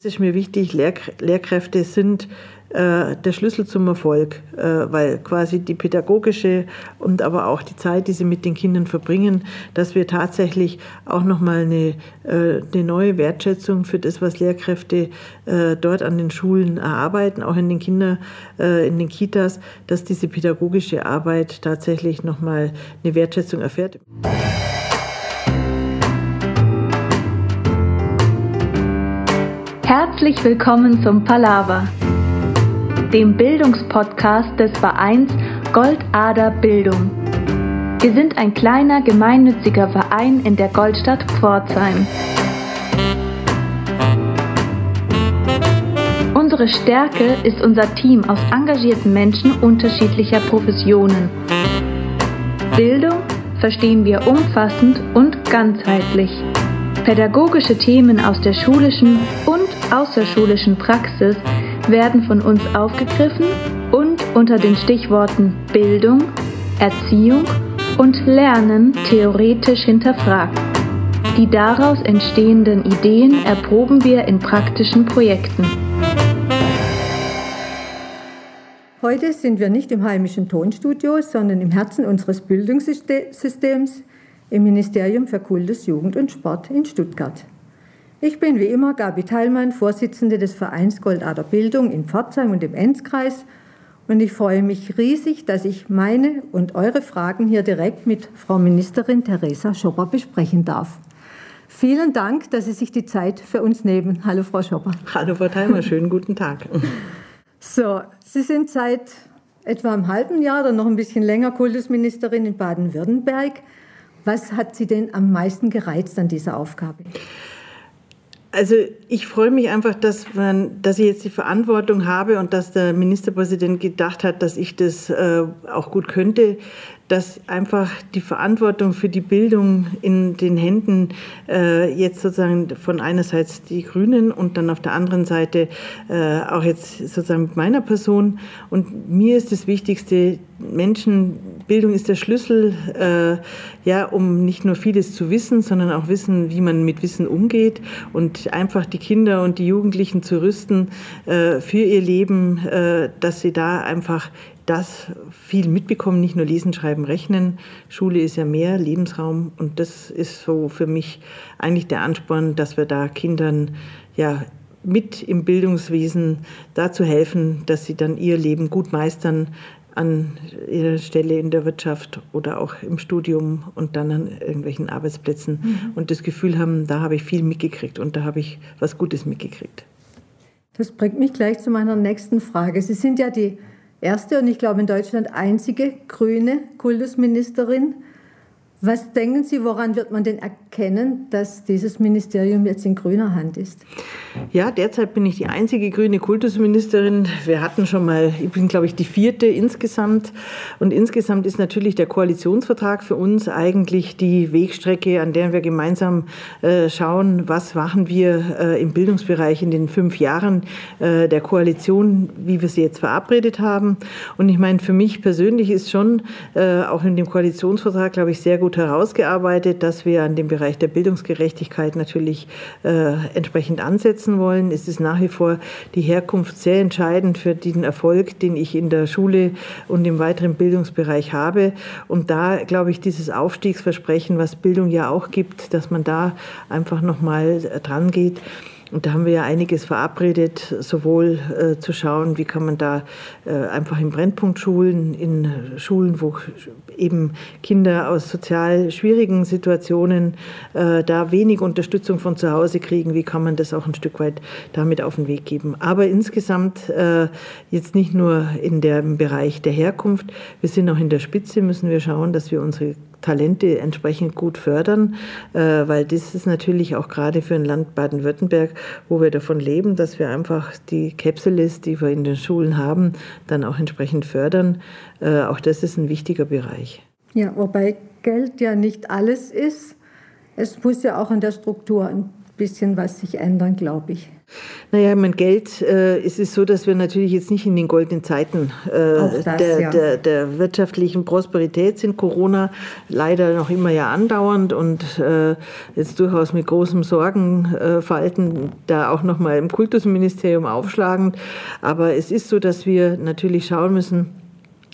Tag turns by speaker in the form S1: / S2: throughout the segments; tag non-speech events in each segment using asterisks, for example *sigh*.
S1: Es ist mir wichtig, Lehr Lehrkräfte sind äh, der Schlüssel zum Erfolg, äh, weil quasi die pädagogische und aber auch die Zeit, die sie mit den Kindern verbringen, dass wir tatsächlich auch nochmal eine, äh, eine neue Wertschätzung für das, was Lehrkräfte dort an den Schulen erarbeiten, auch in den Kinder, äh, in den Kitas, dass diese pädagogische Arbeit tatsächlich nochmal eine Wertschätzung erfährt.
S2: Herzlich willkommen zum Palaver, dem Bildungspodcast des Vereins Goldader Bildung. Wir sind ein kleiner gemeinnütziger Verein in der Goldstadt Pforzheim. Unsere Stärke ist unser Team aus engagierten Menschen unterschiedlicher Professionen. Bildung verstehen wir umfassend und ganzheitlich. Pädagogische Themen aus der schulischen und außerschulischen Praxis werden von uns aufgegriffen und unter den Stichworten Bildung, Erziehung und Lernen theoretisch hinterfragt. Die daraus entstehenden Ideen erproben wir in praktischen Projekten.
S3: Heute sind wir nicht im heimischen Tonstudio, sondern im Herzen unseres Bildungssystems im Ministerium für Kultus, Jugend und Sport in Stuttgart. Ich bin wie immer Gabi Teilmann, Vorsitzende des Vereins Goldader Bildung in Pforzheim und im Enzkreis und ich freue mich riesig, dass ich meine und eure Fragen hier direkt mit Frau Ministerin Theresa Schopper besprechen darf. Vielen Dank, dass Sie sich die Zeit für uns nehmen. Hallo, Frau Schopper.
S1: Hallo, Frau Teilmann. Schönen guten Tag.
S3: So, Sie sind seit etwa einem halben Jahr oder noch ein bisschen länger Kultusministerin in Baden-Württemberg. Was hat Sie denn am meisten gereizt an dieser Aufgabe?
S1: Also ich freue mich einfach, dass, man, dass ich jetzt die Verantwortung habe und dass der Ministerpräsident gedacht hat, dass ich das äh, auch gut könnte, dass einfach die Verantwortung für die Bildung in den Händen äh, jetzt sozusagen von einerseits die Grünen und dann auf der anderen Seite äh, auch jetzt sozusagen mit meiner Person. Und mir ist das Wichtigste, Menschenbildung ist der Schlüssel, äh, ja, um nicht nur vieles zu wissen, sondern auch wissen, wie man mit Wissen umgeht und einfach die Kinder und die Jugendlichen zu rüsten äh, für ihr Leben, äh, dass sie da einfach das viel mitbekommen, nicht nur lesen, schreiben, rechnen. Schule ist ja mehr Lebensraum und das ist so für mich eigentlich der Ansporn, dass wir da Kindern ja mit im Bildungswesen dazu helfen, dass sie dann ihr Leben gut meistern an ihrer Stelle in der Wirtschaft oder auch im Studium und dann an irgendwelchen Arbeitsplätzen mhm. und das Gefühl haben, da habe ich viel mitgekriegt und da habe ich was Gutes mitgekriegt.
S3: Das bringt mich gleich zu meiner nächsten Frage. Sie sind ja die erste und ich glaube in Deutschland einzige grüne Kultusministerin. Was denken Sie, woran wird man denn erkennen, dass dieses Ministerium jetzt in grüner Hand ist?
S1: Ja, derzeit bin ich die einzige grüne Kultusministerin. Wir hatten schon mal, ich bin, glaube ich, die vierte insgesamt. Und insgesamt ist natürlich der Koalitionsvertrag für uns eigentlich die Wegstrecke, an der wir gemeinsam äh, schauen, was machen wir äh, im Bildungsbereich in den fünf Jahren äh, der Koalition, wie wir sie jetzt verabredet haben. Und ich meine, für mich persönlich ist schon äh, auch in dem Koalitionsvertrag, glaube ich, sehr gut gut herausgearbeitet, dass wir an dem Bereich der Bildungsgerechtigkeit natürlich äh, entsprechend ansetzen wollen. Es ist nach wie vor die Herkunft sehr entscheidend für den Erfolg, den ich in der Schule und im weiteren Bildungsbereich habe. Und da glaube ich, dieses Aufstiegsversprechen, was Bildung ja auch gibt, dass man da einfach nochmal dran geht. Und da haben wir ja einiges verabredet, sowohl äh, zu schauen, wie kann man da äh, einfach in Brennpunktschulen, in Schulen, wo eben Kinder aus sozial schwierigen Situationen äh, da wenig Unterstützung von zu Hause kriegen, wie kann man das auch ein Stück weit damit auf den Weg geben. Aber insgesamt äh, jetzt nicht nur in dem Bereich der Herkunft, wir sind auch in der Spitze, müssen wir schauen, dass wir unsere Talente entsprechend gut fördern, äh, weil das ist natürlich auch gerade für ein Land Baden-Württemberg, wo wir davon leben, dass wir einfach die Capsules, die wir in den Schulen haben, dann auch entsprechend fördern. Äh, auch das ist ein wichtiger Bereich.
S3: Ja, wobei Geld ja nicht alles ist. Es muss ja auch an der Struktur ein bisschen was sich ändern, glaube ich.
S1: Naja, mein Geld, äh, es ist so, dass wir natürlich jetzt nicht in den goldenen Zeiten äh, das, der, ja. der, der, wirtschaftlichen Prosperität sind. Corona leider noch immer ja andauernd und äh, jetzt durchaus mit großem Sorgenfalten äh, da auch nochmal im Kultusministerium aufschlagend. Aber es ist so, dass wir natürlich schauen müssen,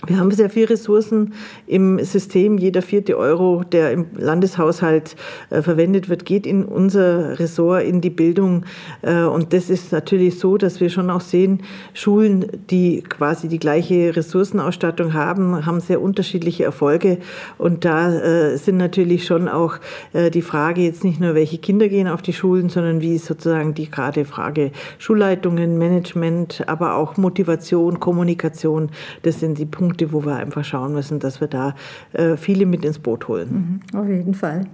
S1: wir haben sehr viele Ressourcen im System. Jeder vierte Euro, der im Landeshaushalt äh, verwendet wird, geht in unser Ressort, in die Bildung. Äh, und das ist natürlich so, dass wir schon auch sehen, Schulen, die quasi die gleiche Ressourcenausstattung haben, haben sehr unterschiedliche Erfolge. Und da äh, sind natürlich schon auch äh, die Frage jetzt nicht nur, welche Kinder gehen auf die Schulen, sondern wie ist sozusagen die gerade Frage Schulleitungen, Management, aber auch Motivation, Kommunikation. Das sind die Punkte, Punkte, wo wir einfach schauen müssen, dass wir da äh, viele mit ins Boot holen.
S3: Mhm, auf jeden Fall.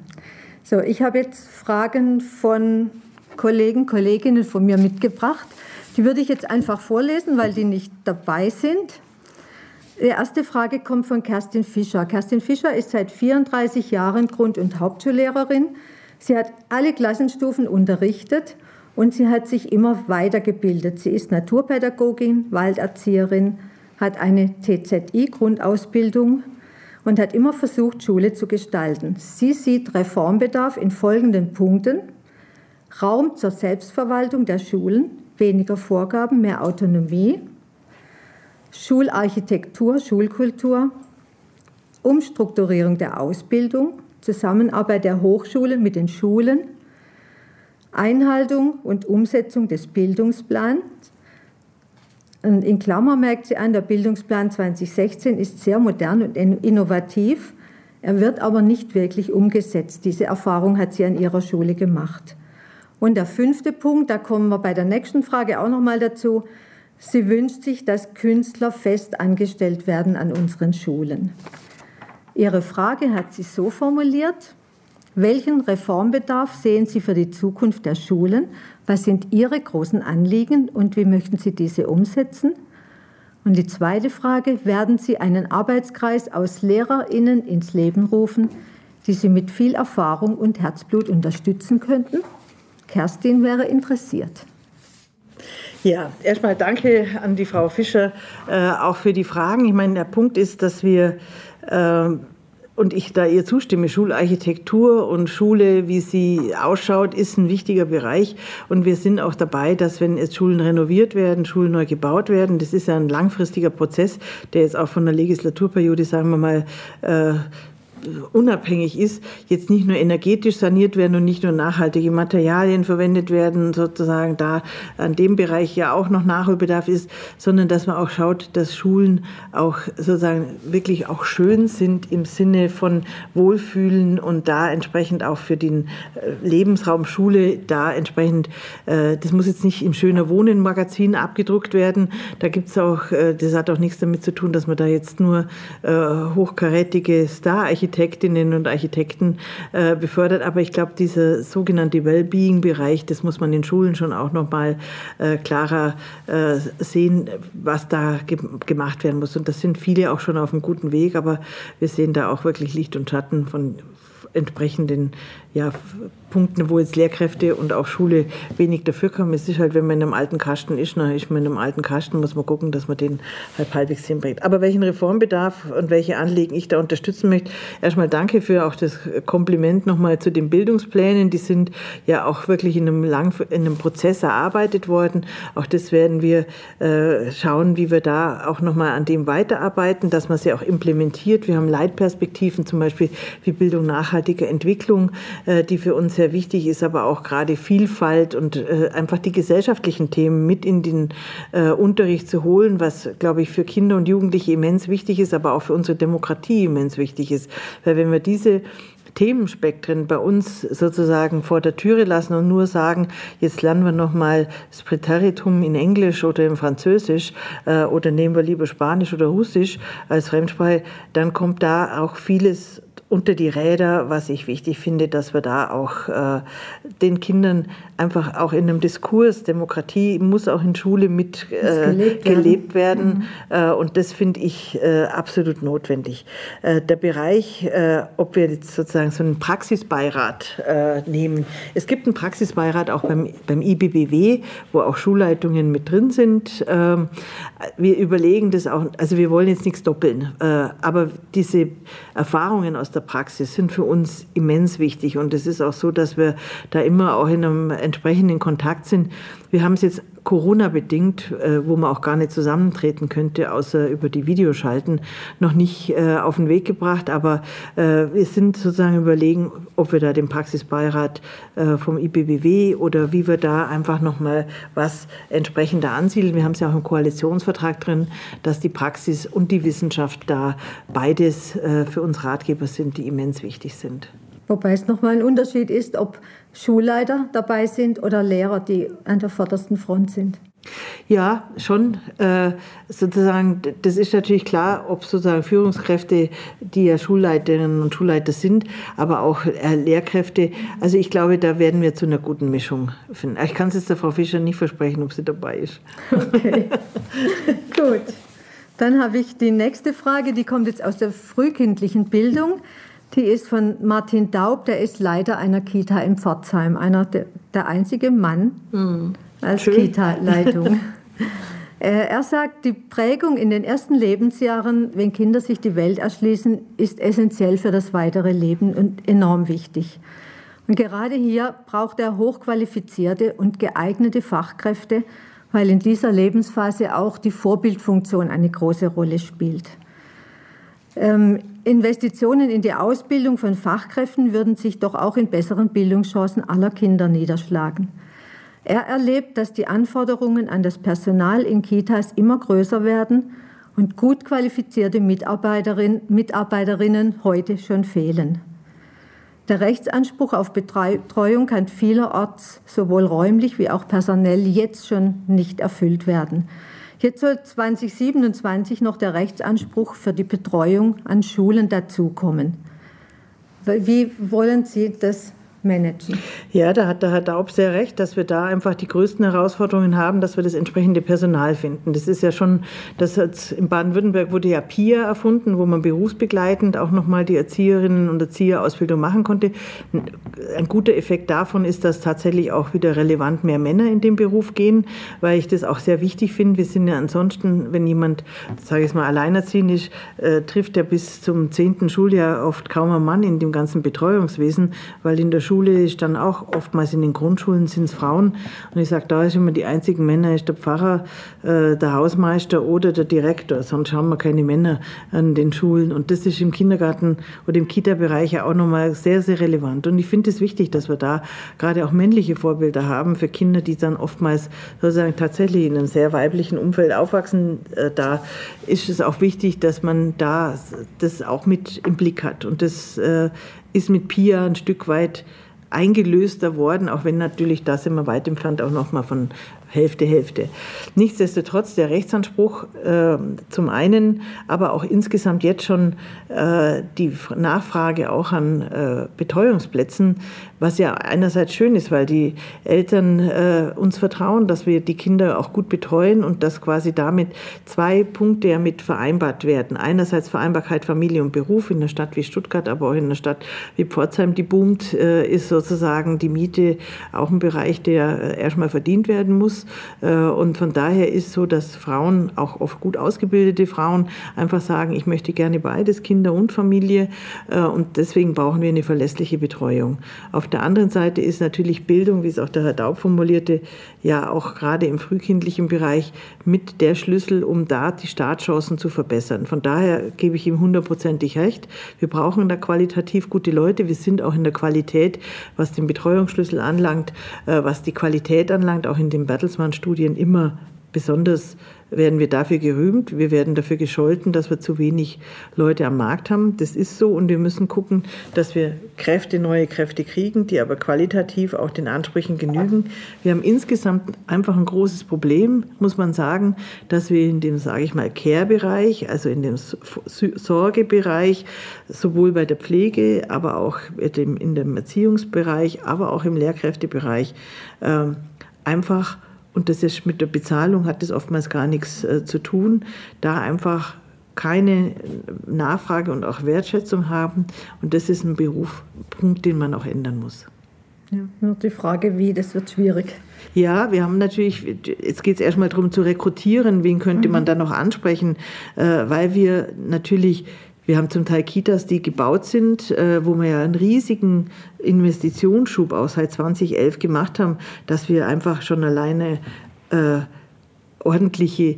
S3: So, ich habe jetzt Fragen von Kollegen, Kolleginnen von mir mitgebracht. Die würde ich jetzt einfach vorlesen, weil die nicht dabei sind. Die erste Frage kommt von Kerstin Fischer. Kerstin Fischer ist seit 34 Jahren Grund- und Hauptschullehrerin. Sie hat alle Klassenstufen unterrichtet und sie hat sich immer weitergebildet. Sie ist Naturpädagogin, Walderzieherin, hat eine TZI-Grundausbildung und hat immer versucht, Schule zu gestalten. Sie sieht Reformbedarf in folgenden Punkten. Raum zur Selbstverwaltung der Schulen, weniger Vorgaben, mehr Autonomie, Schularchitektur, Schulkultur, Umstrukturierung der Ausbildung, Zusammenarbeit der Hochschulen mit den Schulen, Einhaltung und Umsetzung des Bildungsplans, und in Klammer merkt sie an, der Bildungsplan 2016 ist sehr modern und innovativ. Er wird aber nicht wirklich umgesetzt. Diese Erfahrung hat sie an ihrer Schule gemacht. Und der fünfte Punkt, da kommen wir bei der nächsten Frage auch noch mal dazu. Sie wünscht sich, dass Künstler fest angestellt werden an unseren Schulen. Ihre Frage hat sie so formuliert: Welchen Reformbedarf sehen Sie für die Zukunft der Schulen was sind Ihre großen Anliegen und wie möchten Sie diese umsetzen? Und die zweite Frage, werden Sie einen Arbeitskreis aus Lehrerinnen ins Leben rufen, die Sie mit viel Erfahrung und Herzblut unterstützen könnten? Kerstin wäre interessiert.
S1: Ja, erstmal danke an die Frau Fischer äh, auch für die Fragen. Ich meine, der Punkt ist, dass wir äh, und ich da ihr zustimme, Schularchitektur und Schule, wie sie ausschaut, ist ein wichtiger Bereich. Und wir sind auch dabei, dass wenn jetzt Schulen renoviert werden, Schulen neu gebaut werden, das ist ja ein langfristiger Prozess, der jetzt auch von der Legislaturperiode, sagen wir mal, äh, unabhängig ist, jetzt nicht nur energetisch saniert werden und nicht nur nachhaltige Materialien verwendet werden, sozusagen da an dem Bereich ja auch noch Nachholbedarf ist, sondern dass man auch schaut, dass Schulen auch sozusagen wirklich auch schön sind im Sinne von Wohlfühlen und da entsprechend auch für den äh, Lebensraum Schule da entsprechend, äh, das muss jetzt nicht im schöner Wohnen Magazin abgedruckt werden, da gibt's auch, äh, das hat auch nichts damit zu tun, dass man da jetzt nur hochkarätige Star-Architektur Architektinnen und Architekten äh, befördert. Aber ich glaube, dieser sogenannte Wellbeing-Bereich, das muss man in Schulen schon auch noch mal äh, klarer äh, sehen, was da ge gemacht werden muss. Und das sind viele auch schon auf einem guten Weg, aber wir sehen da auch wirklich Licht und Schatten von entsprechenden ja, Punkten, wo jetzt Lehrkräfte und auch Schule wenig dafür kommen. Es ist halt, wenn man in einem alten Kasten ist, dann ist man in einem alten Kasten, muss man gucken, dass man den halb halbwegs hinbringt. Aber welchen Reformbedarf und welche Anliegen ich da unterstützen möchte, erstmal danke für auch das Kompliment nochmal zu den Bildungsplänen. Die sind ja auch wirklich in einem, lang, in einem Prozess erarbeitet worden. Auch das werden wir äh, schauen, wie wir da auch nochmal an dem weiterarbeiten, dass man sie auch implementiert. Wir haben Leitperspektiven, zum Beispiel wie Bildung nachhaltiger Entwicklung, äh, die für uns sehr wichtig ist, aber auch gerade Vielfalt und äh, einfach die gesellschaftlichen Themen mit in den äh, Unterricht zu holen, was, glaube ich, für Kinder und Jugendliche immens wichtig ist, aber auch für unsere Demokratie immens wichtig ist. Weil wenn wir diese Themenspektren bei uns sozusagen vor der Türe lassen und nur sagen, jetzt lernen wir nochmal das Präteritum in Englisch oder in Französisch äh, oder nehmen wir lieber Spanisch oder Russisch als Fremdsprache, dann kommt da auch vieles unter die Räder, was ich wichtig finde, dass wir da auch äh, den Kindern einfach auch in einem Diskurs, Demokratie muss auch in Schule mit äh, gelebt, gelebt, werden. werden. Mhm. Äh, und das finde ich äh, absolut notwendig. Äh, der Bereich, äh, ob wir jetzt sozusagen so einen Praxisbeirat äh, nehmen. Es gibt einen Praxisbeirat auch beim, beim IBBW, wo auch Schulleitungen mit drin sind. Ähm, wir überlegen das auch, also wir wollen jetzt nichts doppeln, aber diese Erfahrungen aus der Praxis sind für uns immens wichtig. Und es ist auch so, dass wir da immer auch in einem entsprechenden Kontakt sind. Wir haben es jetzt Corona-bedingt, äh, wo man auch gar nicht zusammentreten könnte, außer über die Videoschalten, noch nicht äh, auf den Weg gebracht. Aber äh, wir sind sozusagen überlegen, ob wir da den Praxisbeirat äh, vom IBBW oder wie wir da einfach nochmal was entsprechender ansiedeln. Wir haben es ja auch im Koalitionsvertrag drin, dass die Praxis und die Wissenschaft da beides äh, für uns Ratgeber sind, die immens wichtig sind.
S3: Wobei es nochmal ein Unterschied ist, ob Schulleiter dabei sind oder Lehrer, die an der vordersten Front sind.
S1: Ja, schon. Äh, sozusagen, das ist natürlich klar, ob sozusagen Führungskräfte, die ja Schulleiterinnen und Schulleiter sind, aber auch äh, Lehrkräfte. Also ich glaube, da werden wir zu einer guten Mischung finden. Ich kann es jetzt der Frau Fischer nicht versprechen, ob sie dabei ist.
S3: Okay, *laughs* gut. Dann habe ich die nächste Frage, die kommt jetzt aus der frühkindlichen Bildung. Die ist von Martin Daub, der ist Leiter einer Kita in Pforzheim, einer der, der einzige Mann mhm. als Kita-Leitung. *laughs* er sagt, die Prägung in den ersten Lebensjahren, wenn Kinder sich die Welt erschließen, ist essentiell für das weitere Leben und enorm wichtig. Und gerade hier braucht er hochqualifizierte und geeignete Fachkräfte, weil in dieser Lebensphase auch die Vorbildfunktion eine große Rolle spielt. Ähm, Investitionen in die Ausbildung von Fachkräften würden sich doch auch in besseren Bildungschancen aller Kinder niederschlagen. Er erlebt, dass die Anforderungen an das Personal in Kitas immer größer werden und gut qualifizierte Mitarbeiterinnen, Mitarbeiterinnen heute schon fehlen. Der Rechtsanspruch auf Betreuung kann vielerorts sowohl räumlich wie auch personell jetzt schon nicht erfüllt werden. Jetzt soll 2027 noch der Rechtsanspruch für die Betreuung an Schulen dazukommen. Wie wollen Sie das managen.
S1: Ja, da hat der Herr Daub sehr recht, dass wir da einfach die größten Herausforderungen haben, dass wir das entsprechende Personal finden. Das ist ja schon, das hat in Baden-Württemberg wurde ja PIA erfunden, wo man berufsbegleitend auch nochmal die Erzieherinnen und Erzieherausbildung machen konnte. Ein guter Effekt davon ist, dass tatsächlich auch wieder relevant mehr Männer in den Beruf gehen, weil ich das auch sehr wichtig finde. Wir sind ja ansonsten, wenn jemand, sage ich mal, alleinerziehend ist, äh, trifft er bis zum zehnten Schuljahr oft kaum einen Mann in dem ganzen Betreuungswesen, weil in der Schule Schule ist dann auch oftmals in den Grundschulen sind es Frauen. Und ich sage, da ist immer die einzigen Männer, ist der Pfarrer, äh, der Hausmeister oder der Direktor. Sonst haben wir keine Männer an den Schulen. Und das ist im Kindergarten oder im Kita-Bereich ja auch nochmal sehr, sehr relevant. Und ich finde es wichtig, dass wir da gerade auch männliche Vorbilder haben für Kinder, die dann oftmals sozusagen tatsächlich in einem sehr weiblichen Umfeld aufwachsen. Äh, da ist es auch wichtig, dass man da das auch mit im Blick hat. Und das äh, ist mit Pia ein Stück weit eingelöster worden, auch wenn natürlich da sind wir weit entfernt auch nochmal von Hälfte, Hälfte. Nichtsdestotrotz der Rechtsanspruch äh, zum einen, aber auch insgesamt jetzt schon äh, die Nachfrage auch an äh, Betreuungsplätzen, was ja einerseits schön ist, weil die Eltern äh, uns vertrauen, dass wir die Kinder auch gut betreuen und dass quasi damit zwei Punkte ja mit vereinbart werden. Einerseits Vereinbarkeit Familie und Beruf in einer Stadt wie Stuttgart, aber auch in einer Stadt wie Pforzheim, die boomt, äh, ist sozusagen die Miete auch ein Bereich, der äh, erstmal verdient werden muss. Äh, und von daher ist so, dass Frauen, auch oft gut ausgebildete Frauen, einfach sagen, ich möchte gerne beides, Kinder und Familie. Äh, und deswegen brauchen wir eine verlässliche Betreuung. Auf der anderen Seite ist natürlich Bildung, wie es auch der Herr Daub formulierte, ja auch gerade im frühkindlichen Bereich mit der Schlüssel, um da die Startchancen zu verbessern. Von daher gebe ich ihm hundertprozentig recht. Wir brauchen da qualitativ gute Leute. Wir sind auch in der Qualität, was den Betreuungsschlüssel anlangt, äh, was die Qualität anlangt, auch in den Battles Bertelsmann-Studien immer besonders werden wir dafür gerühmt, wir werden dafür gescholten, dass wir zu wenig Leute am Markt haben. Das ist so und wir müssen gucken, dass wir Kräfte, neue Kräfte kriegen, die aber qualitativ auch den Ansprüchen genügen. Wir haben insgesamt einfach ein großes Problem, muss man sagen, dass wir in dem, sage ich mal, Care-Bereich, also in dem Sorgebereich, sowohl bei der Pflege, aber auch in dem Erziehungsbereich, aber auch im Lehrkräftebereich ähm, einfach und das ist mit der Bezahlung hat das oftmals gar nichts äh, zu tun, da einfach keine Nachfrage und auch Wertschätzung haben. Und das ist ein Berufspunkt, den man auch ändern muss.
S3: Ja, nur die Frage, wie, das wird schwierig.
S1: Ja, wir haben natürlich, jetzt geht es erstmal darum zu rekrutieren, wen könnte mhm. man da noch ansprechen, äh, weil wir natürlich wir haben zum Teil Kitas, die gebaut sind, äh, wo wir ja einen riesigen Investitionsschub auch seit 2011 gemacht haben, dass wir einfach schon alleine äh, ordentliche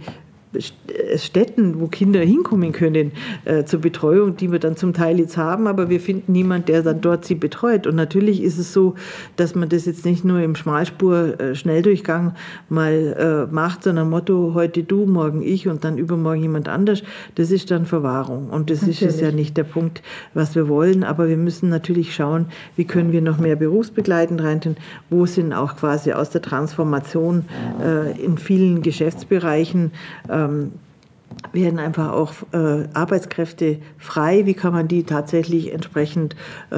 S1: Städten, wo Kinder hinkommen können äh, zur Betreuung, die wir dann zum Teil jetzt haben, aber wir finden niemanden, der dann dort sie betreut. Und natürlich ist es so, dass man das jetzt nicht nur im Schmalspur-Schnelldurchgang äh, mal äh, macht, sondern Motto, heute du, morgen ich und dann übermorgen jemand anders. Das ist dann Verwahrung. Und das natürlich. ist ja nicht der Punkt, was wir wollen. Aber wir müssen natürlich schauen, wie können wir noch mehr berufsbegleitend reintun, wo sind auch quasi aus der Transformation äh, in vielen Geschäftsbereichen äh, ähm, werden einfach auch äh, Arbeitskräfte frei. Wie kann man die tatsächlich entsprechend äh,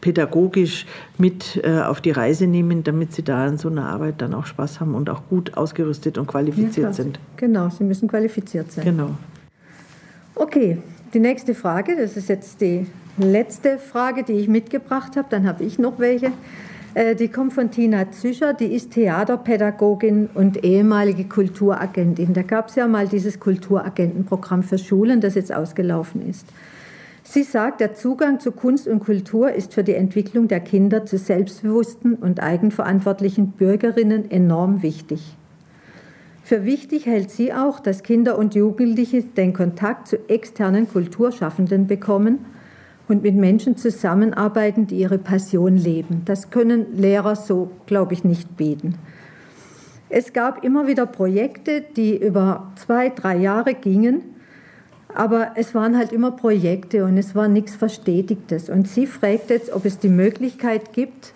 S1: pädagogisch mit äh, auf die Reise nehmen, damit sie da in so einer Arbeit dann auch Spaß haben und auch gut ausgerüstet und qualifiziert ja, sind.
S3: Genau, sie müssen qualifiziert sein.
S1: Genau.
S3: Okay, die nächste Frage, das ist jetzt die letzte Frage, die ich mitgebracht habe, dann habe ich noch welche. Äh, die kommt von Tina Züscher, die ist Theaterpädagogin und ehemalige Kulturagentin. Da gab es ja mal dieses Kulturagentenprogramm für Schulen, das jetzt ausgelaufen ist. Sie sagt, der Zugang zu Kunst und Kultur ist für die Entwicklung der Kinder zu selbstbewussten und eigenverantwortlichen Bürgerinnen enorm wichtig. Für wichtig hält sie auch, dass Kinder und Jugendliche den Kontakt zu externen Kulturschaffenden bekommen und mit Menschen zusammenarbeiten, die ihre Passion leben. Das können Lehrer so, glaube ich, nicht bieten. Es gab immer wieder Projekte, die über zwei, drei Jahre gingen, aber es waren halt immer Projekte und es war nichts Verstetigtes. Und sie fragt jetzt, ob es die Möglichkeit gibt,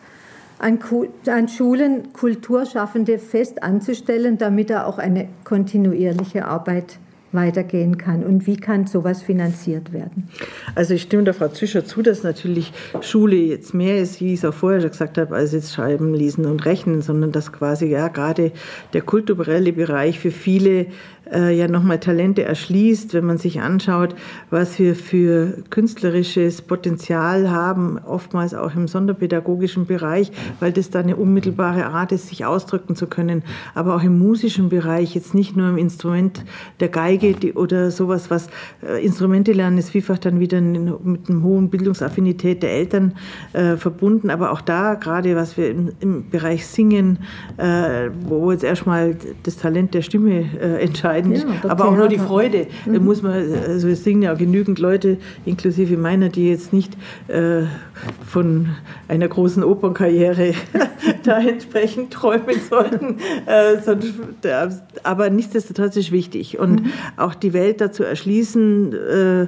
S3: an, an Schulen Kulturschaffende fest anzustellen, damit da auch eine kontinuierliche Arbeit weitergehen kann und wie kann sowas finanziert werden?
S1: Also ich stimme der Frau Zischer zu, dass natürlich Schule jetzt mehr ist, wie ich es auch vorher schon gesagt habe, als jetzt Schreiben, Lesen und Rechnen, sondern dass quasi ja gerade der kulturelle Bereich für viele äh, ja nochmal Talente erschließt, wenn man sich anschaut, was wir für künstlerisches Potenzial haben, oftmals auch im sonderpädagogischen Bereich, weil das da eine unmittelbare Art ist, sich ausdrücken zu können, aber auch im musischen Bereich, jetzt nicht nur im Instrument der Geige die, oder sowas, was äh, Instrumente lernen, ist vielfach dann wieder mit einer hohen Bildungsaffinität der Eltern äh, verbunden, aber auch da, gerade was wir im, im Bereich Singen, äh, wo jetzt erstmal das Talent der Stimme äh, entscheidet, entscheidend, ja, aber auch nur die Freude. Mhm. Muss man, also es singen ja auch genügend Leute, inklusive meiner, die jetzt nicht äh, von einer großen Opernkarriere *laughs* da entsprechend träumen sollten. Äh, sonst, aber nichtsdestotrotz ist wichtig. Und mhm. auch die Welt dazu erschließen, äh,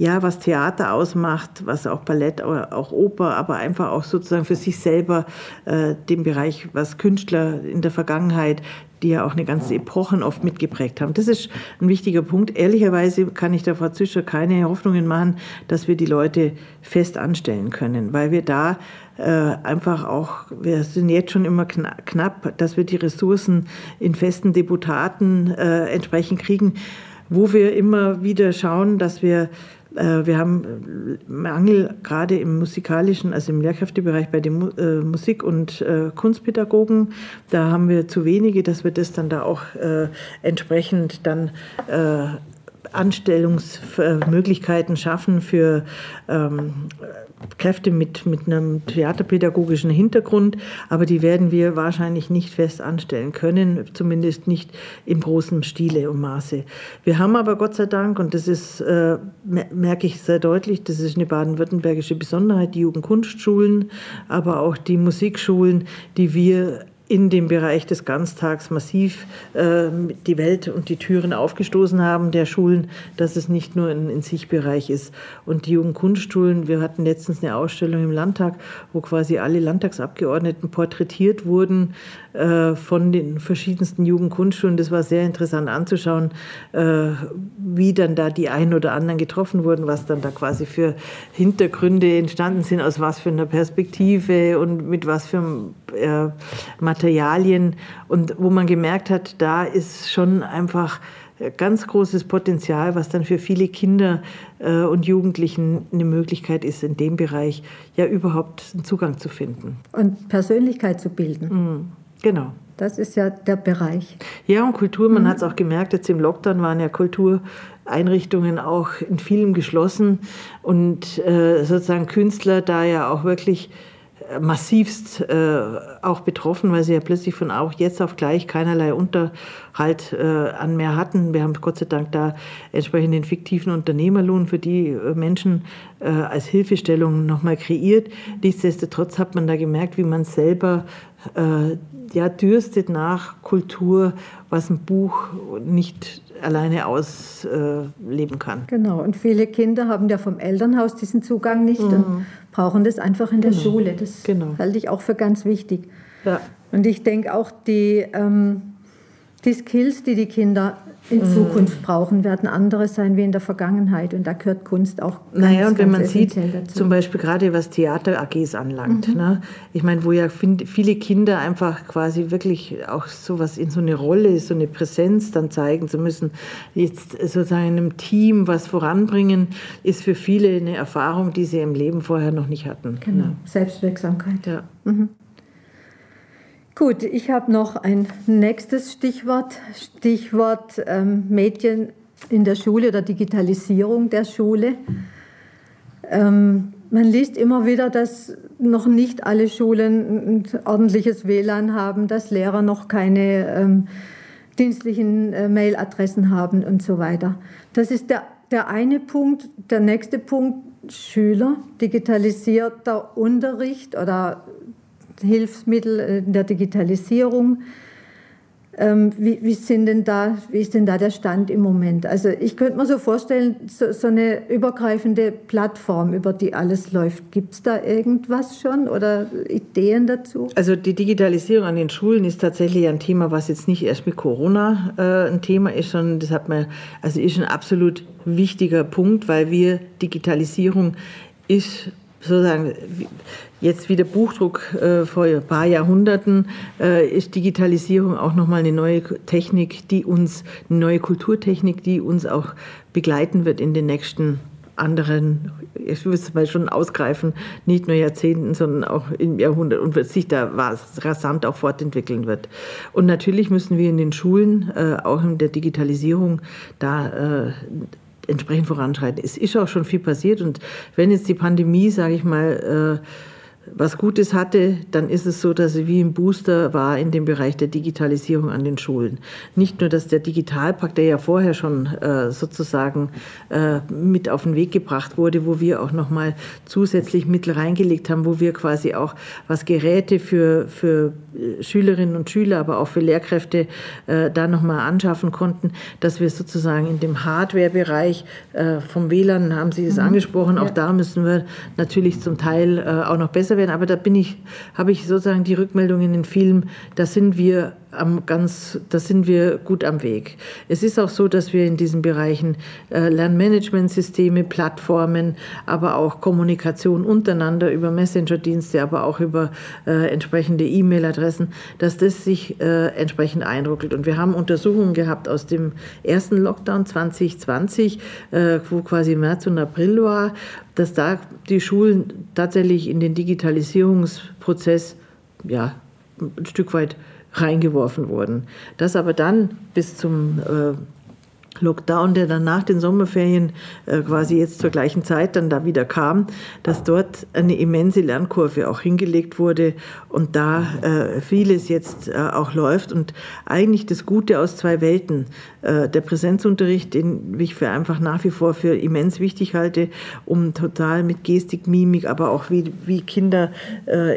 S1: ja, was Theater ausmacht, was auch Ballett, auch Oper, aber einfach auch sozusagen für sich selber äh, den Bereich, was Künstler in der Vergangenheit die ja auch eine ganze Epochen oft mitgeprägt haben. Das ist ein wichtiger Punkt. Ehrlicherweise kann ich der Frau Züscher keine Hoffnungen machen, dass wir die Leute fest anstellen können, weil wir da äh, einfach auch, wir sind jetzt schon immer knapp, dass wir die Ressourcen in festen Deputaten äh, entsprechend kriegen, wo wir immer wieder schauen, dass wir wir haben äh, Mangel gerade im musikalischen, also im Lehrkräftebereich bei den äh, Musik- und Kunstpädagogen. Da haben wir zu wenige, dass wir das dann da auch entsprechend dann Anstellungsmöglichkeiten schaffen für ähm, Kräfte mit, mit einem theaterpädagogischen Hintergrund, aber die werden wir wahrscheinlich nicht fest anstellen können, zumindest nicht im großen Stile und Maße. Wir haben aber Gott sei Dank, und das ist, äh, merke ich sehr deutlich, das ist eine baden-württembergische Besonderheit, die Jugendkunstschulen, aber auch die Musikschulen, die wir in dem Bereich des Ganztags massiv äh, die Welt und die Türen aufgestoßen haben der Schulen, dass es nicht nur ein in sich Bereich ist. Und die Jugendkunstschulen, wir hatten letztens eine Ausstellung im Landtag, wo quasi alle Landtagsabgeordneten porträtiert wurden von den verschiedensten Jugendkunstschulen. Das war sehr interessant anzuschauen, äh, wie dann da die einen oder anderen getroffen wurden, was dann da quasi für Hintergründe entstanden sind, aus was für einer Perspektive und mit was für äh, Materialien. Und wo man gemerkt hat, da ist schon einfach ganz großes Potenzial, was dann für viele Kinder äh, und Jugendlichen eine Möglichkeit ist, in dem Bereich ja überhaupt einen Zugang zu finden.
S3: Und Persönlichkeit zu bilden.
S1: Mhm. Genau.
S3: Das ist ja der Bereich.
S1: Ja, und Kultur, man mhm. hat es auch gemerkt, jetzt im Lockdown waren ja Kultureinrichtungen auch in vielen geschlossen und äh, sozusagen Künstler da ja auch wirklich massivst äh, auch betroffen, weil sie ja plötzlich von auch jetzt auf gleich keinerlei Unterhalt äh, an mehr hatten. Wir haben Gott sei Dank da entsprechend den fiktiven Unternehmerlohn für die äh, Menschen äh, als Hilfestellung nochmal kreiert. Nichtsdestotrotz hat man da gemerkt, wie man selber äh, ja, dürstet nach Kultur, was ein Buch nicht alleine ausleben kann.
S3: Genau, und viele Kinder haben ja vom Elternhaus diesen Zugang nicht mhm. und brauchen das einfach in der genau. Schule. Das genau. halte ich auch für ganz wichtig. Ja. Und ich denke auch, die, ähm, die Skills, die die Kinder in mhm. Zukunft brauchen, werden andere sein wie in der Vergangenheit. Und da gehört Kunst auch
S1: ganz, Naja, und wenn man sieht, dazu. zum Beispiel gerade was Theater-AGs anlangt, mhm. ne? ich meine, wo ja viele Kinder einfach quasi wirklich auch sowas in so eine Rolle, so eine Präsenz dann zeigen zu müssen, jetzt sozusagen in einem Team was voranbringen, ist für viele eine Erfahrung, die sie im Leben vorher noch nicht hatten.
S3: Genau, ne? Selbstwirksamkeit. Ja. Mhm. Gut, ich habe noch ein nächstes Stichwort, Stichwort ähm, Medien in der Schule oder Digitalisierung der Schule. Ähm, man liest immer wieder, dass noch nicht alle Schulen ein ordentliches WLAN haben, dass Lehrer noch keine ähm, dienstlichen äh, Mailadressen haben und so weiter. Das ist der, der eine Punkt. Der nächste Punkt, Schüler, digitalisierter Unterricht oder Hilfsmittel äh, in der Digitalisierung. Ähm, wie, wie, sind denn da, wie ist denn da der Stand im Moment? Also ich könnte mir so vorstellen, so, so eine übergreifende Plattform, über die alles läuft. Gibt es da irgendwas schon oder Ideen dazu?
S1: Also die Digitalisierung an den Schulen ist tatsächlich ein Thema, was jetzt nicht erst mit Corona äh, ein Thema ist, sondern das hat man, also ist ein absolut wichtiger Punkt, weil wir Digitalisierung ist sozusagen jetzt wie der Buchdruck äh, vor ein paar Jahrhunderten äh, ist Digitalisierung auch nochmal eine neue Technik, die uns, eine neue Kulturtechnik, die uns auch begleiten wird in den nächsten anderen, ich würde es mal schon ausgreifen, nicht nur Jahrzehnten, sondern auch im Jahrhundert und wird sich da rasant auch fortentwickeln wird. Und natürlich müssen wir in den Schulen, äh, auch in der Digitalisierung, da äh, entsprechend voranschreiten. Es ist auch schon viel passiert und wenn jetzt die Pandemie, sage ich mal, äh, was Gutes hatte, dann ist es so, dass sie wie ein Booster war in dem Bereich der Digitalisierung an den Schulen. Nicht nur, dass der Digitalpakt, der ja vorher schon äh, sozusagen äh, mit auf den Weg gebracht wurde, wo wir auch nochmal zusätzlich Mittel reingelegt haben, wo wir quasi auch was Geräte für, für äh, Schülerinnen und Schüler, aber auch für Lehrkräfte äh, da nochmal anschaffen konnten, dass wir sozusagen in dem Hardware-Bereich äh, vom WLAN, haben Sie es mhm. angesprochen, auch ja. da müssen wir natürlich zum Teil äh, auch noch besser werden. Aber da bin ich, habe ich sozusagen die Rückmeldung in den Filmen, da sind wir am ganz, da sind wir gut am Weg. Es ist auch so, dass wir in diesen Bereichen äh, Lernmanagementsysteme, Plattformen, aber auch Kommunikation untereinander über Messenger-Dienste, aber auch über äh, entsprechende E-Mail-Adressen, dass das sich äh, entsprechend einruckelt. Und wir haben Untersuchungen gehabt aus dem ersten Lockdown 2020, äh, wo quasi März und April war, dass da die Schulen tatsächlich in den Digitalisierungsprozess ja, ein Stück weit reingeworfen wurden. Dass aber dann bis zum äh, Lockdown, der dann nach den Sommerferien äh, quasi jetzt zur gleichen Zeit dann da wieder kam, dass dort eine immense Lernkurve auch hingelegt wurde und da äh, vieles jetzt äh, auch läuft und eigentlich das Gute aus zwei Welten. Der Präsenzunterricht, den ich für einfach nach wie vor für immens wichtig halte, um total mit Gestik, Mimik, aber auch wie, wie Kinder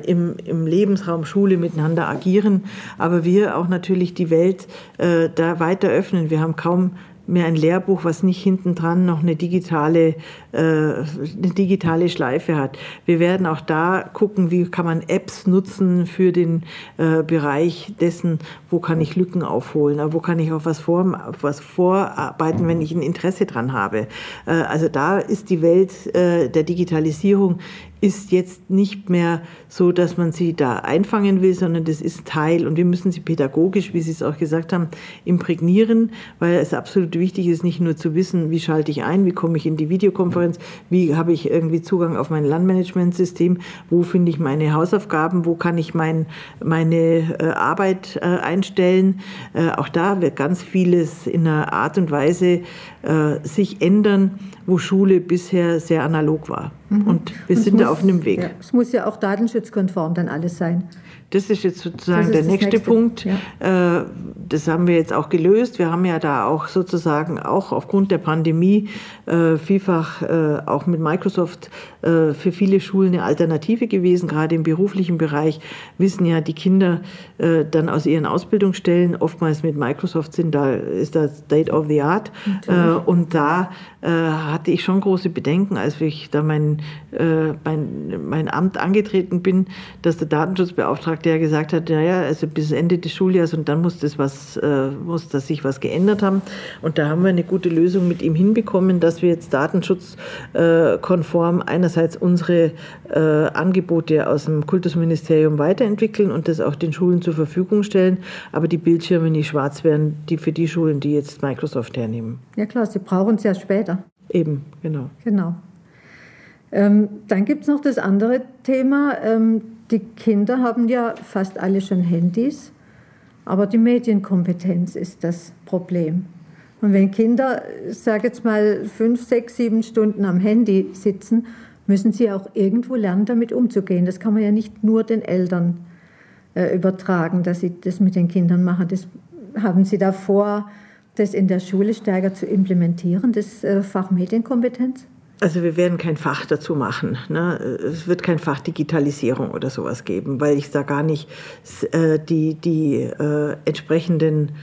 S1: im, im Lebensraum Schule miteinander agieren, aber wir auch natürlich die Welt da weiter öffnen. Wir haben kaum mehr ein Lehrbuch, was nicht hinten dran noch eine digitale, äh, eine digitale Schleife hat. Wir werden auch da gucken, wie kann man Apps nutzen für den äh, Bereich dessen, wo kann ich Lücken aufholen, wo kann ich auch was, vor, was vorarbeiten, wenn ich ein Interesse dran habe. Äh, also da ist die Welt äh, der Digitalisierung ist jetzt nicht mehr so, dass man sie da einfangen will, sondern das ist Teil und wir müssen sie pädagogisch, wie Sie es auch gesagt haben, imprägnieren, weil es absolut wichtig ist, nicht nur zu wissen, wie schalte ich ein, wie komme ich in die Videokonferenz, wie habe ich irgendwie Zugang auf mein Landmanagementsystem, wo finde ich meine Hausaufgaben, wo kann ich mein, meine äh, Arbeit äh. Äh, auch da wird ganz vieles in einer Art und Weise äh, sich ändern, wo Schule bisher sehr analog war. Mhm. Und wir und sind muss, da auf einem Weg.
S3: Ja, es muss ja auch datenschutzkonform dann alles sein.
S1: Das ist jetzt sozusagen ist der nächste, nächste, Punkt. Ja. Äh, das haben wir jetzt auch gelöst. Wir haben ja da auch sozusagen auch aufgrund der Pandemie äh, vielfach äh, auch mit Microsoft für viele Schulen eine Alternative gewesen. Gerade im beruflichen Bereich wissen ja die Kinder dann aus ihren Ausbildungsstellen oftmals mit Microsoft sind. Da ist das State of the Art. Natürlich. Und da hatte ich schon große Bedenken, als ich da mein, mein, mein Amt angetreten bin, dass der Datenschutzbeauftragte der gesagt hat, naja, also bis Ende des Schuljahres und dann muss das was, äh, muss das sich was geändert haben. Und da haben wir eine gute Lösung mit ihm hinbekommen, dass wir jetzt datenschutzkonform einerseits unsere äh, Angebote aus dem Kultusministerium weiterentwickeln und das auch den Schulen zur Verfügung stellen, aber die Bildschirme nicht schwarz werden, die für die Schulen, die jetzt Microsoft hernehmen.
S3: Ja klar, sie brauchen es ja später.
S1: Eben, genau.
S3: Genau. Ähm, dann gibt es noch das andere Thema, ähm, die Kinder haben ja fast alle schon Handys, aber die Medienkompetenz ist das Problem. Und wenn Kinder, sage jetzt mal, fünf, sechs, sieben Stunden am Handy sitzen, müssen sie auch irgendwo lernen, damit umzugehen. Das kann man ja nicht nur den Eltern äh, übertragen, dass sie das mit den Kindern machen. Das haben sie da vor, das in der Schule stärker zu implementieren, das äh, Fach Medienkompetenz?
S1: Also wir werden kein Fach dazu machen. Ne? Es wird kein Fach Digitalisierung oder sowas geben, weil ich da gar nicht äh, die, die äh, entsprechenden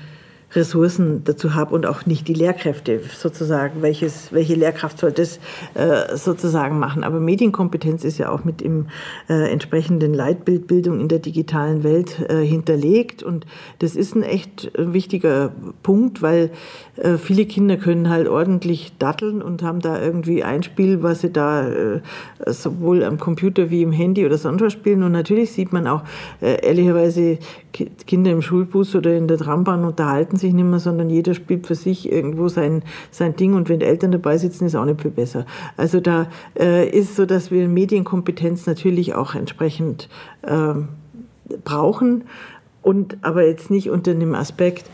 S1: Ressourcen dazu habe und auch nicht die Lehrkräfte sozusagen. Welches, welche Lehrkraft soll das äh, sozusagen machen? Aber Medienkompetenz ist ja auch mit im äh, entsprechenden Leitbildbildung in der digitalen Welt äh, hinterlegt und das ist ein echt wichtiger Punkt, weil äh, viele Kinder können halt ordentlich datteln und haben da irgendwie ein Spiel, was sie da äh, sowohl am Computer wie im Handy oder sonst was spielen und natürlich sieht man auch äh, ehrlicherweise Kinder im Schulbus oder in der Trambahn unterhalten sich nicht mehr, sondern jeder spielt für sich irgendwo sein, sein Ding und wenn Eltern dabei sitzen, ist auch nicht viel besser. Also da äh, ist so, dass wir Medienkompetenz natürlich auch entsprechend äh, brauchen und aber jetzt nicht unter dem Aspekt,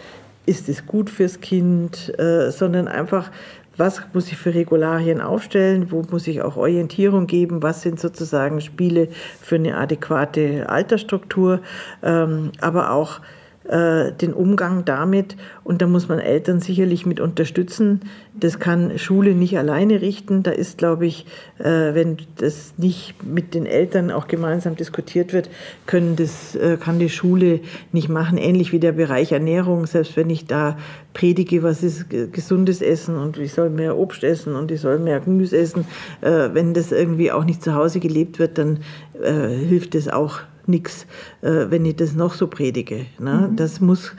S1: ist es gut fürs Kind, äh, sondern einfach, was muss ich für Regularien aufstellen, wo muss ich auch Orientierung geben, was sind sozusagen Spiele für eine adäquate Altersstruktur, ähm, aber auch äh, den Umgang damit. Und da muss man Eltern sicherlich mit unterstützen. Das kann Schule nicht alleine richten. Da ist, glaube ich, äh, wenn das nicht mit den Eltern auch gemeinsam diskutiert wird, können das, äh, kann die Schule nicht machen. Ähnlich wie der Bereich Ernährung. Selbst wenn ich da predige, was ist gesundes Essen und ich soll mehr Obst essen und ich soll mehr Gemüse essen, wenn das irgendwie auch nicht zu Hause gelebt wird, dann hilft das auch nichts, äh, wenn ich das noch so predige. Ne? Mhm. Das muss,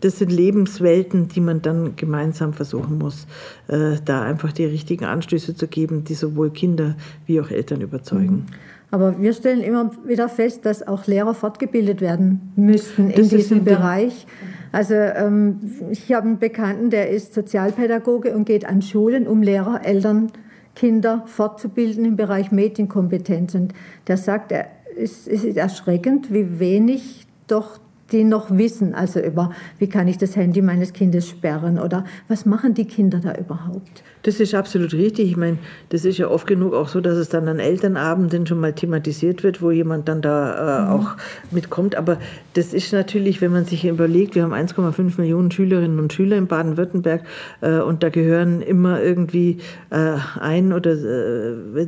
S1: das sind Lebenswelten, die man dann gemeinsam versuchen muss, äh, da einfach die richtigen Anstöße zu geben, die sowohl Kinder wie auch Eltern überzeugen. Mhm.
S3: Aber wir stellen immer wieder fest, dass auch Lehrer fortgebildet werden müssten in diesem Bereich. Also ähm, ich habe einen Bekannten, der ist Sozialpädagoge und geht an Schulen, um Lehrer, Eltern, Kinder fortzubilden im Bereich Medienkompetenz. Und der sagt, er, es ist erschreckend, wie wenig doch die noch wissen, also über, wie kann ich das Handy meines Kindes sperren oder was machen die Kinder da überhaupt?
S1: Das ist absolut richtig. Ich meine, das ist ja oft genug auch so, dass es dann an Elternabenden schon mal thematisiert wird, wo jemand dann da äh, mhm. auch mitkommt. Aber das ist natürlich, wenn man sich überlegt, wir haben 1,5 Millionen Schülerinnen und Schüler in Baden-Württemberg äh, und da gehören immer irgendwie äh, ein oder äh,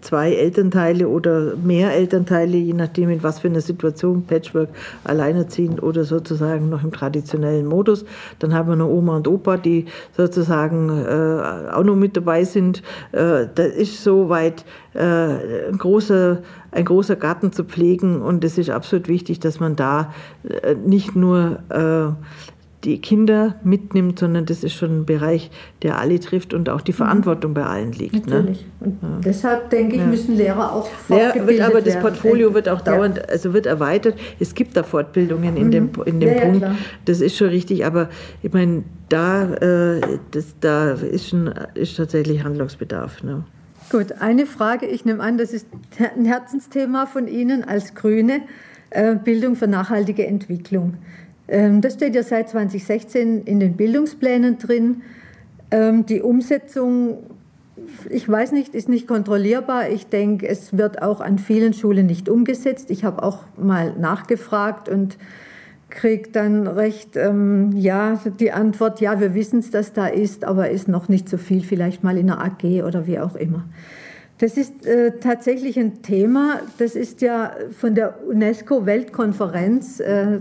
S1: zwei Elternteile oder mehr Elternteile, je nachdem in was für einer Situation, Patchwork, alleinerziehend oder sozusagen noch im traditionellen Modus. Dann haben wir noch Oma und Opa, die sozusagen äh, auch noch mit dabei sind. Äh, das ist soweit äh, ein großer, ein großer Garten zu pflegen und es ist absolut wichtig, dass man da äh, nicht nur die Kinder mitnimmt, sondern das ist schon ein Bereich, der alle trifft und auch die mhm. Verantwortung bei allen liegt.
S3: Ne? Natürlich. Ne? Und ja. deshalb denke ich, ja. müssen Lehrer auch fortgebildet
S1: ja, Aber das Portfolio wird auch dauernd, ja. also wird erweitert. Es gibt da Fortbildungen in mhm. dem, in dem Punkt. Das ist schon richtig, aber ich meine, da, äh, das, da ist, schon, ist tatsächlich Handlungsbedarf. Ne?
S3: Gut, eine Frage, ich nehme an, das ist ein Herzensthema von Ihnen als Grüne, äh, Bildung für nachhaltige Entwicklung. Ähm, das steht ja seit 2016 in den Bildungsplänen drin. Ähm, die Umsetzung, ich weiß nicht, ist nicht kontrollierbar. Ich denke, es wird auch an vielen Schulen nicht umgesetzt. Ich habe auch mal nachgefragt und kriege dann recht, ähm, ja, die Antwort, ja, wir wissen es, dass da ist, aber ist noch nicht so viel, vielleicht mal in einer AG oder wie auch immer. Das ist äh, tatsächlich ein Thema, das ist ja von der UNESCO-Weltkonferenz äh,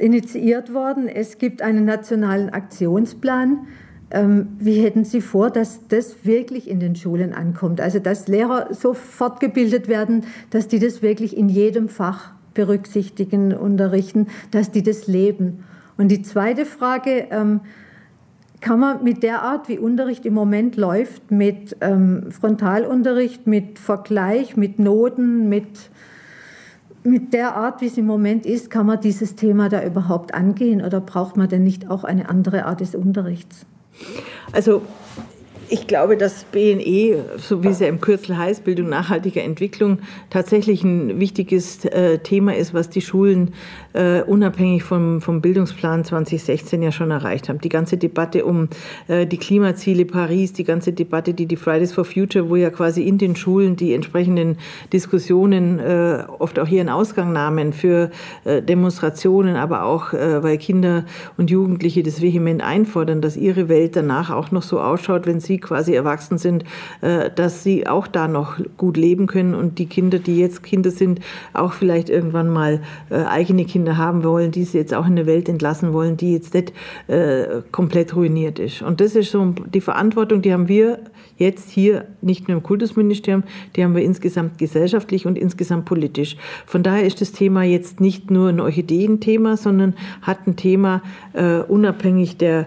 S3: initiiert worden. Es gibt einen nationalen Aktionsplan. Ähm, wie hätten Sie vor, dass das wirklich in den Schulen ankommt? Also dass Lehrer so fortgebildet werden, dass die das wirklich in jedem Fach berücksichtigen, unterrichten, dass die das leben. Und die zweite Frage, ähm, kann man mit der Art, wie Unterricht im Moment läuft, mit ähm, Frontalunterricht, mit Vergleich, mit Noten, mit mit der Art, wie es im Moment ist, kann man dieses Thema da überhaupt angehen oder braucht man denn nicht auch eine andere Art des Unterrichts?
S1: Also ich glaube, dass BNE, so wie es ja im Kürzel heißt, Bildung nachhaltiger Entwicklung, tatsächlich ein wichtiges äh, Thema ist, was die Schulen äh, unabhängig vom, vom Bildungsplan 2016 ja schon erreicht haben. Die ganze Debatte um äh, die Klimaziele Paris, die ganze Debatte, die die Fridays for Future, wo ja quasi in den Schulen die entsprechenden Diskussionen oft auch ihren Ausgang nahmen für Demonstrationen, aber auch, weil Kinder und Jugendliche das vehement einfordern, dass ihre Welt danach auch noch so ausschaut, wenn sie quasi erwachsen sind, äh, dass sie auch da noch gut leben können und die Kinder, die jetzt Kinder sind, auch vielleicht irgendwann mal äh, eigene Kinder haben wollen, die sie jetzt auch in eine Welt entlassen wollen, die jetzt nicht äh, komplett ruiniert ist. Und das ist so die Verantwortung, die haben wir jetzt hier nicht nur im Kultusministerium, die haben wir insgesamt gesellschaftlich und insgesamt politisch. Von daher ist das Thema jetzt nicht nur ein Orchideenthema, sondern hat ein Thema äh, unabhängig der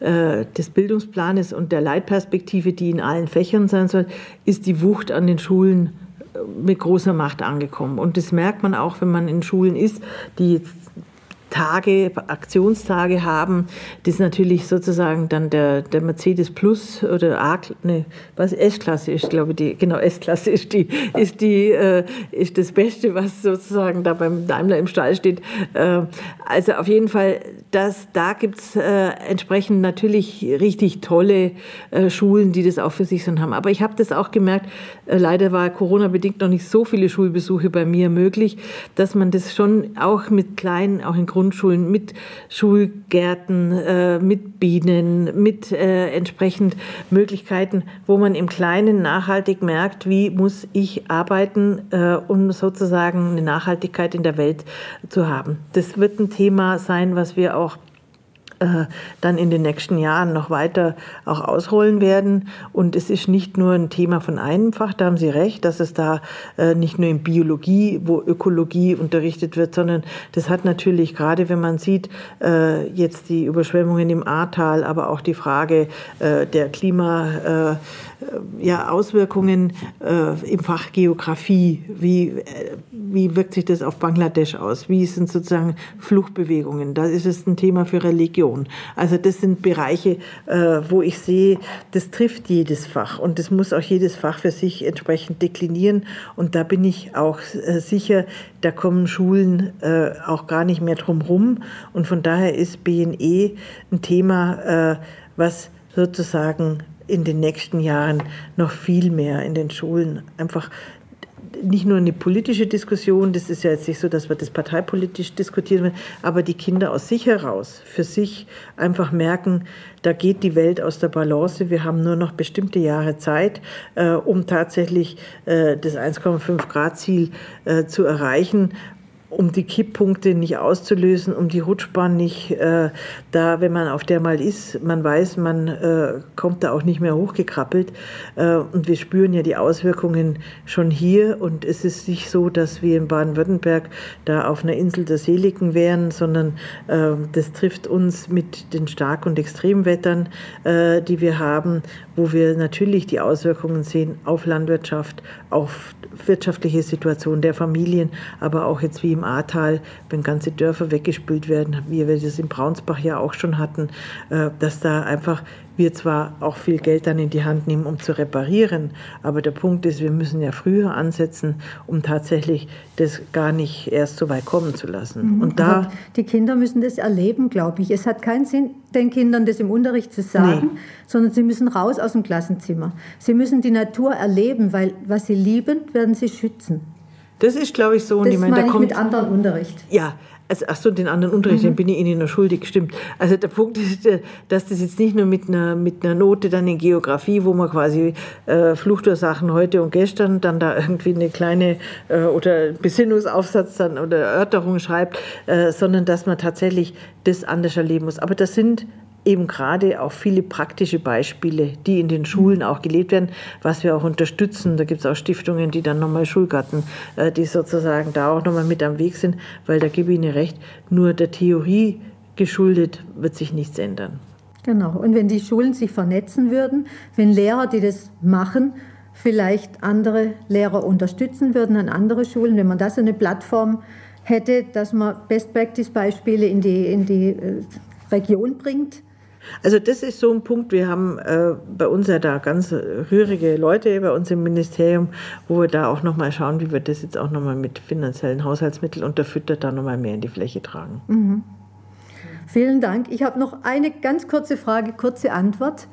S1: äh, des Bildungsplanes und der Leitperspektive, die in allen Fächern sein soll, ist die Wucht an den Schulen äh, mit großer Macht angekommen. Und das merkt man auch, wenn man in Schulen ist, die jetzt Tage, Aktionstage haben. Das natürlich sozusagen dann der, der Mercedes Plus oder A, ne, was S-Klasse ist, glaube ich, die, genau, S-Klasse ist die, ist die, äh, ist das Beste, was sozusagen da beim Daimler im Stall steht. Äh, also auf jeden Fall, das, da gibt's äh, entsprechend natürlich richtig tolle äh, Schulen, die das auch für sich so haben. Aber ich habe das auch gemerkt, äh, leider war Corona-bedingt noch nicht so viele Schulbesuche bei mir möglich, dass man das schon auch mit kleinen, auch in großen Grundschulen mit Schulgärten, äh, mit Bienen, mit äh, entsprechend Möglichkeiten, wo man im Kleinen nachhaltig merkt, wie muss ich arbeiten, äh, um sozusagen eine Nachhaltigkeit in der Welt zu haben. Das wird ein Thema sein, was wir auch äh, dann in den nächsten Jahren noch weiter auch ausrollen werden. Und es ist nicht nur ein Thema von einem Fach, da haben Sie recht, dass es da äh, nicht nur in Biologie, wo Ökologie unterrichtet wird, sondern das hat natürlich gerade, wenn man sieht, äh, jetzt die Überschwemmungen im Ahrtal, aber auch die Frage der Klima, ja, Auswirkungen im Fach Geografie. Wie, wie wirkt sich das auf Bangladesch aus? Wie sind sozusagen Fluchtbewegungen? Da ist es ein Thema für Religion. Inklusion. Also das sind Bereiche, äh, wo ich sehe, das trifft jedes Fach und das muss auch jedes Fach für sich entsprechend deklinieren. Und da bin ich auch äh, sicher, da kommen Schulen äh, auch gar nicht mehr drum rum. Und von daher ist BNE ein Thema, was sozusagen in den nächsten Jahren noch viel mehr in den Schulen einfach nicht nur eine politische Diskussion, das ist ja jetzt nicht so, dass wir das parteipolitisch diskutieren, aber die Kinder aus sich heraus, für sich einfach merken, da geht die Welt aus der Balance. Wir haben nur noch bestimmte Jahre Zeit, äh, um tatsächlich äh, das 1,5 Grad Ziel äh, zu erreichen um die Kipppunkte nicht auszulösen, um die Rutschbahn nicht äh, da, wenn man auf der mal ist, man weiß, man äh, kommt da auch nicht mehr hochgekrabbelt. Äh, und wir spüren ja die Auswirkungen schon hier. Und es ist nicht so, dass wir in Baden-Württemberg da auf einer Insel der Seligen wären, sondern äh, das trifft uns mit den Stark- und Extremwettern, äh, die wir haben, wo wir natürlich die Auswirkungen sehen auf Landwirtschaft, auf wirtschaftliche Situation der Familien, aber auch jetzt wie im Ahrtal, wenn ganze Dörfer weggespült werden, wie wir das in Braunsbach ja auch schon hatten, äh, dass da einfach wir zwar auch viel Geld dann in die Hand nehmen, um zu reparieren, aber der Punkt ist, wir müssen ja früher ansetzen, um tatsächlich das gar nicht erst so weit kommen zu lassen.
S3: Mhm. Und da die Kinder müssen das erleben, glaube ich. Es hat keinen Sinn, den Kindern das im Unterricht zu sagen, nee. sondern sie müssen raus aus dem Klassenzimmer. Sie müssen die Natur erleben, weil was sie lieben, werden sie schützen.
S1: Das ist, glaube ich, so.
S3: Das und ich meine, da kommt, mit anderen Unterricht.
S1: Ja, also, ach so, den anderen Unterricht, mhm. den bin ich Ihnen noch schuldig, stimmt. Also der Punkt ist, äh, dass das jetzt nicht nur mit einer, mit einer Note dann in Geografie, wo man quasi äh, Fluchtursachen heute und gestern dann da irgendwie eine kleine äh, oder Besinnungsaufsatz dann oder Erörterung schreibt, äh, sondern dass man tatsächlich das anders erleben muss. Aber das sind eben gerade auch viele praktische Beispiele, die in den Schulen auch gelebt werden, was wir auch unterstützen. Da gibt es auch Stiftungen, die dann nochmal Schulgarten, äh, die sozusagen da auch nochmal mit am Weg sind, weil da gebe ich Ihnen recht, nur der Theorie geschuldet wird sich nichts ändern.
S3: Genau. Und wenn die Schulen sich vernetzen würden, wenn Lehrer, die das machen, vielleicht andere Lehrer unterstützen würden an andere Schulen, wenn man das eine Plattform hätte, dass man Best-Practice-Beispiele in die, in die äh, Region bringt,
S1: also das ist so ein Punkt. Wir haben äh, bei uns ja da ganz rührige Leute bei uns im Ministerium, wo wir da auch nochmal schauen, wie wir das jetzt auch nochmal mit finanziellen Haushaltsmitteln unterfüttert da nochmal mehr in die Fläche tragen. Mhm.
S3: Vielen Dank. Ich habe noch eine ganz kurze Frage, kurze Antwort.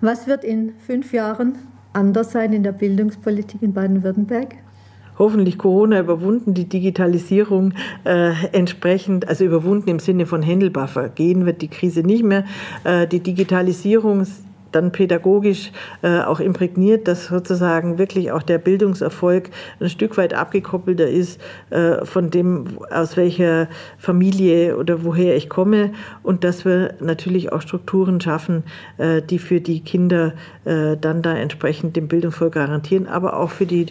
S3: Was wird in fünf Jahren anders sein in der Bildungspolitik in Baden-Württemberg?
S1: Hoffentlich Corona überwunden, die Digitalisierung äh, entsprechend, also überwunden im Sinne von händelbar vergehen wird die Krise nicht mehr. Äh, die Digitalisierung dann pädagogisch äh, auch imprägniert, dass sozusagen wirklich auch der Bildungserfolg ein Stück weit abgekoppelter ist äh, von dem, aus welcher Familie oder woher ich komme. Und dass wir natürlich auch Strukturen schaffen, äh, die für die Kinder äh, dann da entsprechend den Bildungserfolg garantieren, aber auch für die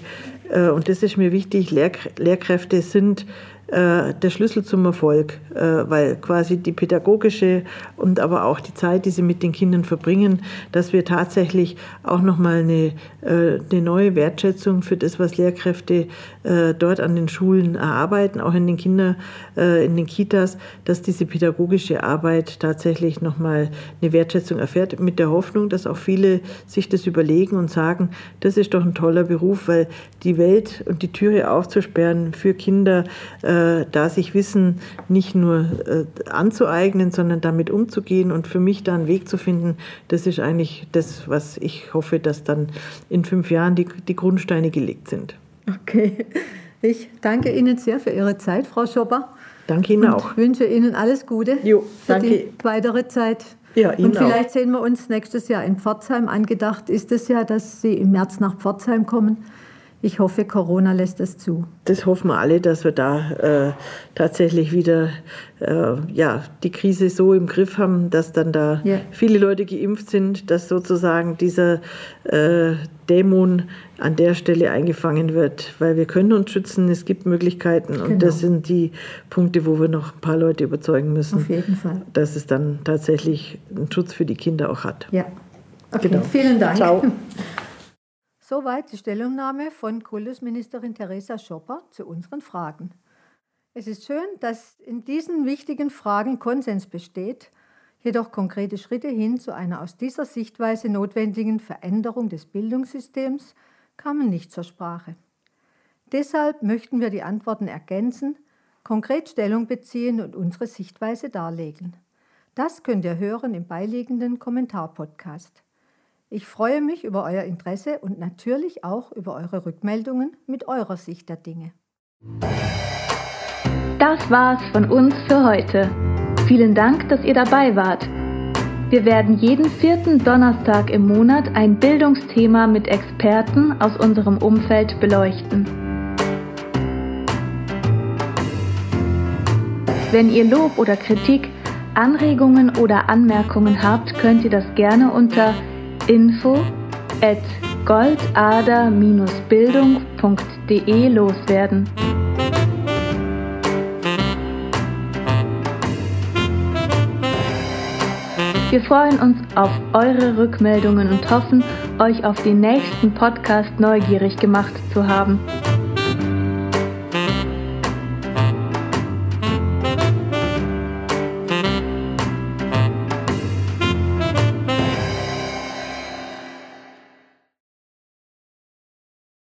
S1: äh, und das ist mir wichtig, Lehrkräfte sind äh, der Schlüssel zum Erfolg, äh, weil quasi die pädagogische und aber auch die Zeit, die sie mit den Kindern verbringen, dass wir tatsächlich auch nochmal eine, äh, eine neue Wertschätzung für das, was Lehrkräfte dort an den Schulen erarbeiten, auch in den Kinder, in den Kitas, dass diese pädagogische Arbeit tatsächlich nochmal eine Wertschätzung erfährt, mit der Hoffnung, dass auch viele sich das überlegen und sagen, das ist doch ein toller Beruf, weil die Welt und die Türe aufzusperren für Kinder, äh, da sich Wissen nicht nur äh, anzueignen, sondern damit umzugehen und für mich da einen Weg zu finden, das ist eigentlich das, was ich hoffe, dass dann in fünf Jahren die, die Grundsteine gelegt sind.
S3: Okay, ich danke Ihnen sehr für Ihre Zeit, Frau Schopper.
S1: Danke Ihnen
S3: und
S1: auch.
S3: wünsche Ihnen alles Gute
S1: jo,
S3: für die weitere Zeit.
S1: Ja, Ihnen
S3: und vielleicht
S1: auch.
S3: sehen wir uns nächstes Jahr in Pforzheim. Angedacht ist es ja, dass Sie im März nach Pforzheim kommen. Ich hoffe, Corona lässt das zu.
S1: Das hoffen wir alle, dass wir da äh, tatsächlich wieder äh, ja, die Krise so im Griff haben, dass dann da ja. viele Leute geimpft sind, dass sozusagen dieser äh, Dämon an der Stelle eingefangen wird, weil wir können uns schützen, es gibt Möglichkeiten und genau. das sind die Punkte, wo wir noch ein paar Leute überzeugen müssen,
S3: Auf jeden Fall.
S1: dass es dann tatsächlich einen Schutz für die Kinder auch hat.
S3: Ja, okay. Genau. vielen Dank.
S1: Ciao. *laughs*
S3: Soweit die Stellungnahme von Kultusministerin Theresa Schopper zu unseren Fragen. Es ist schön, dass in diesen wichtigen Fragen Konsens besteht. Jedoch konkrete Schritte hin zu einer aus dieser Sichtweise notwendigen Veränderung des Bildungssystems kamen nicht zur Sprache. Deshalb möchten wir die Antworten ergänzen, konkret Stellung beziehen und unsere Sichtweise darlegen. Das könnt ihr hören im beiliegenden Kommentarpodcast. Ich freue mich über euer Interesse und natürlich auch über eure Rückmeldungen mit eurer Sicht der Dinge.
S2: Das war's von uns für heute. Vielen Dank, dass ihr dabei wart. Wir werden jeden vierten Donnerstag im Monat ein Bildungsthema mit Experten aus unserem Umfeld beleuchten. Wenn ihr Lob oder Kritik, Anregungen oder Anmerkungen habt, könnt ihr das gerne unter info at goldader-bildung.de loswerden. Wir freuen uns auf eure Rückmeldungen und hoffen, euch auf den nächsten Podcast neugierig gemacht zu haben.